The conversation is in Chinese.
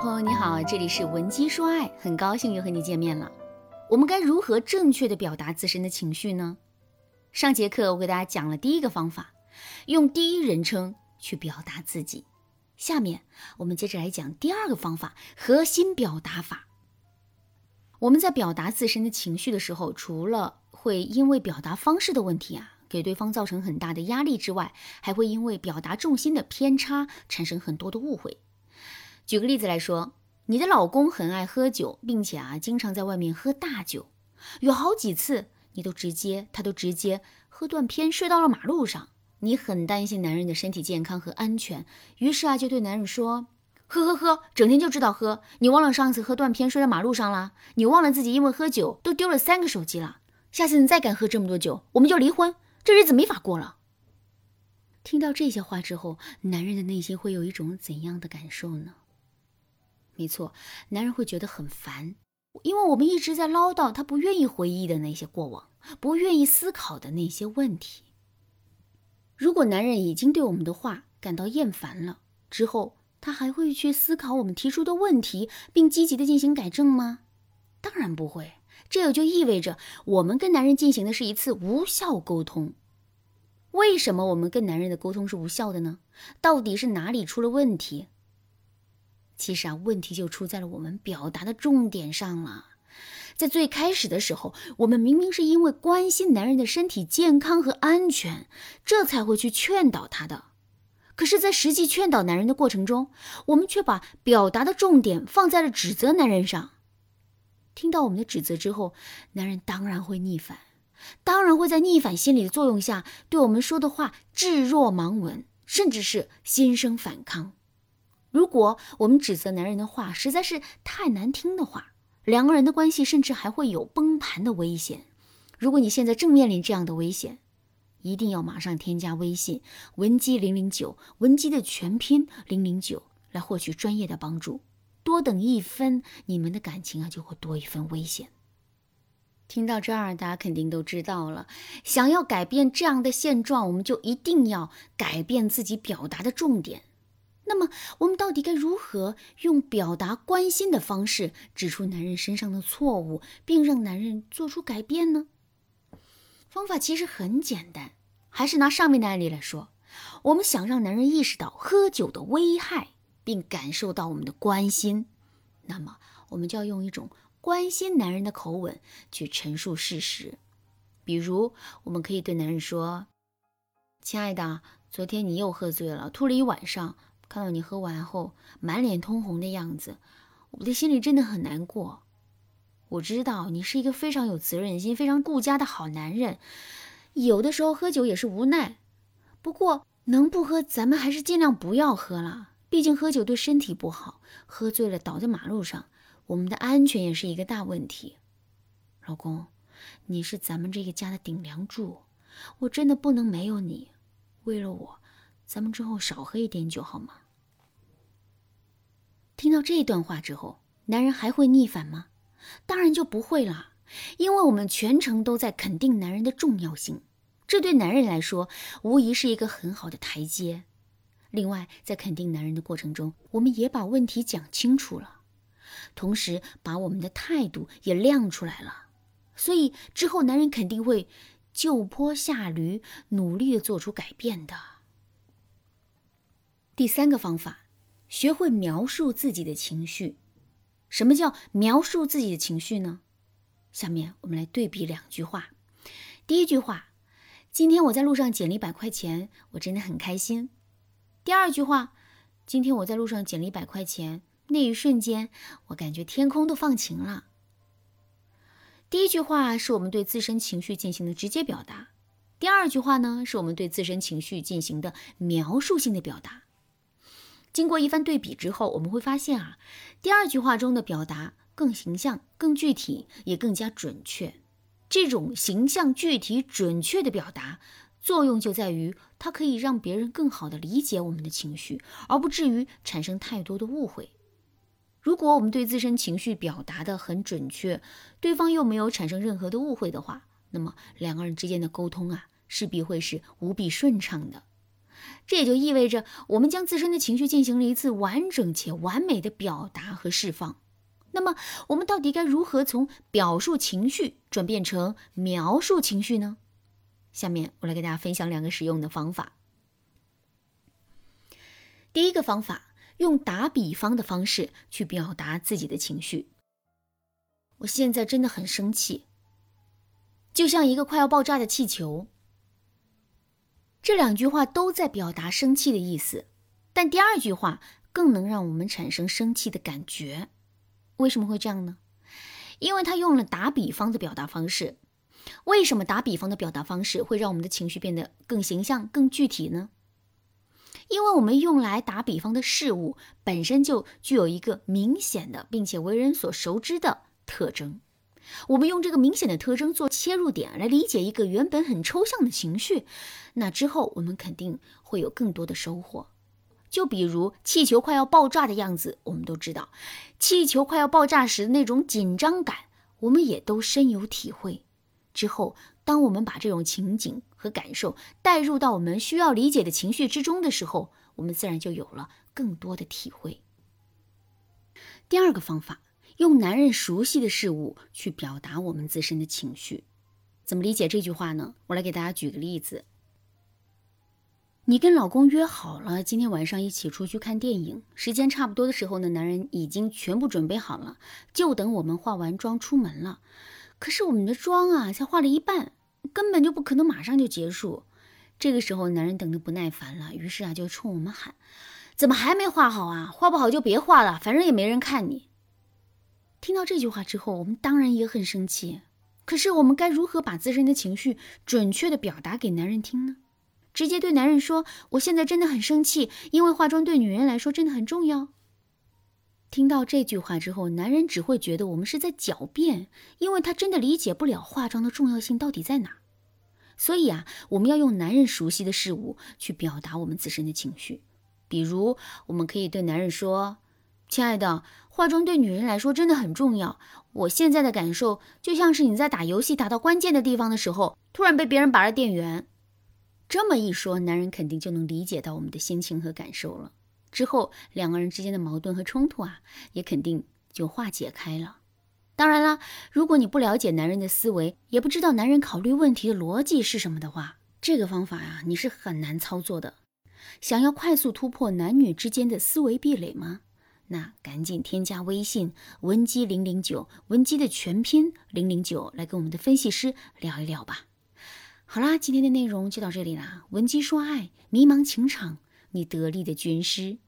朋友你好，这里是文姬说爱，很高兴又和你见面了。我们该如何正确的表达自身的情绪呢？上节课我给大家讲了第一个方法，用第一人称去表达自己。下面我们接着来讲第二个方法，核心表达法。我们在表达自身的情绪的时候，除了会因为表达方式的问题啊，给对方造成很大的压力之外，还会因为表达重心的偏差产生很多的误会。举个例子来说，你的老公很爱喝酒，并且啊，经常在外面喝大酒，有好几次你都直接，他都直接喝断片睡到了马路上。你很担心男人的身体健康和安全，于是啊，就对男人说：“喝喝喝，整天就知道喝，你忘了上次喝断片睡在马路上了？你忘了自己因为喝酒都丢了三个手机了？下次你再敢喝这么多酒，我们就离婚，这日子没法过了。”听到这些话之后，男人的内心会有一种怎样的感受呢？没错，男人会觉得很烦，因为我们一直在唠叨他不愿意回忆的那些过往，不愿意思考的那些问题。如果男人已经对我们的话感到厌烦了，之后他还会去思考我们提出的问题，并积极的进行改正吗？当然不会。这也就意味着我们跟男人进行的是一次无效沟通。为什么我们跟男人的沟通是无效的呢？到底是哪里出了问题？其实啊，问题就出在了我们表达的重点上了。在最开始的时候，我们明明是因为关心男人的身体健康和安全，这才会去劝导他的。可是，在实际劝导男人的过程中，我们却把表达的重点放在了指责男人上。听到我们的指责之后，男人当然会逆反，当然会在逆反心理的作用下，对我们说的话置若罔闻，甚至是心生反抗。如果我们指责男人的话实在是太难听的话，两个人的关系甚至还会有崩盘的危险。如果你现在正面临这样的危险，一定要马上添加微信文姬零零九，文姬的全拼零零九，来获取专业的帮助。多等一分，你们的感情啊就会多一分危险。听到这儿，大家肯定都知道了。想要改变这样的现状，我们就一定要改变自己表达的重点。那么，我们到底该如何用表达关心的方式指出男人身上的错误，并让男人做出改变呢？方法其实很简单，还是拿上面的案例来说。我们想让男人意识到喝酒的危害，并感受到我们的关心，那么我们就要用一种关心男人的口吻去陈述事实。比如，我们可以对男人说：“亲爱的，昨天你又喝醉了，吐了一晚上。”看到你喝完后满脸通红的样子，我的心里真的很难过。我知道你是一个非常有责任心、非常顾家的好男人，有的时候喝酒也是无奈。不过能不喝，咱们还是尽量不要喝了。毕竟喝酒对身体不好，喝醉了倒在马路上，我们的安全也是一个大问题。老公，你是咱们这个家的顶梁柱，我真的不能没有你。为了我。咱们之后少喝一点酒好吗？听到这段话之后，男人还会逆反吗？当然就不会了，因为我们全程都在肯定男人的重要性，这对男人来说无疑是一个很好的台阶。另外，在肯定男人的过程中，我们也把问题讲清楚了，同时把我们的态度也亮出来了，所以之后男人肯定会就坡下驴，努力的做出改变的。第三个方法，学会描述自己的情绪。什么叫描述自己的情绪呢？下面我们来对比两句话。第一句话，今天我在路上捡了一百块钱，我真的很开心。第二句话，今天我在路上捡了一百块钱，那一瞬间我感觉天空都放晴了。第一句话是我们对自身情绪进行的直接表达，第二句话呢，是我们对自身情绪进行的描述性的表达。经过一番对比之后，我们会发现啊，第二句话中的表达更形象、更具体，也更加准确。这种形象、具体、准确的表达作用就在于，它可以让别人更好的理解我们的情绪，而不至于产生太多的误会。如果我们对自身情绪表达的很准确，对方又没有产生任何的误会的话，那么两个人之间的沟通啊，势必会是无比顺畅的。这也就意味着我们将自身的情绪进行了一次完整且完美的表达和释放。那么，我们到底该如何从表述情绪转变成描述情绪呢？下面我来给大家分享两个实用的方法。第一个方法，用打比方的方式去表达自己的情绪。我现在真的很生气，就像一个快要爆炸的气球。这两句话都在表达生气的意思，但第二句话更能让我们产生生气的感觉。为什么会这样呢？因为他用了打比方的表达方式。为什么打比方的表达方式会让我们的情绪变得更形象、更具体呢？因为我们用来打比方的事物本身就具有一个明显的并且为人所熟知的特征。我们用这个明显的特征做切入点来理解一个原本很抽象的情绪，那之后我们肯定会有更多的收获。就比如气球快要爆炸的样子，我们都知道，气球快要爆炸时的那种紧张感，我们也都深有体会。之后，当我们把这种情景和感受带入到我们需要理解的情绪之中的时候，我们自然就有了更多的体会。第二个方法，用男人熟悉的事物去表达我们自身的情绪，怎么理解这句话呢？我来给大家举个例子。你跟老公约好了今天晚上一起出去看电影，时间差不多的时候呢，男人已经全部准备好了，就等我们化完妆出门了。可是我们的妆啊，才化了一半，根本就不可能马上就结束。这个时候，男人等得不耐烦了，于是啊，就冲我们喊：“怎么还没化好啊？化不好就别化了，反正也没人看你。”听到这句话之后，我们当然也很生气。可是我们该如何把自身的情绪准确的表达给男人听呢？直接对男人说：“我现在真的很生气，因为化妆对女人来说真的很重要。”听到这句话之后，男人只会觉得我们是在狡辩，因为他真的理解不了化妆的重要性到底在哪。所以啊，我们要用男人熟悉的事物去表达我们自身的情绪。比如，我们可以对男人说：“亲爱的，化妆对女人来说真的很重要。我现在的感受就像是你在打游戏打到关键的地方的时候，突然被别人拔了电源。”这么一说，男人肯定就能理解到我们的心情和感受了。之后，两个人之间的矛盾和冲突啊，也肯定就化解开了。当然啦，如果你不了解男人的思维，也不知道男人考虑问题的逻辑是什么的话，这个方法呀，你是很难操作的。想要快速突破男女之间的思维壁垒吗？那赶紧添加微信文姬零零九，文姬的全拼零零九，来跟我们的分析师聊一聊吧。好啦，今天的内容就到这里啦。文姬说爱，迷茫情场，你得力的军师。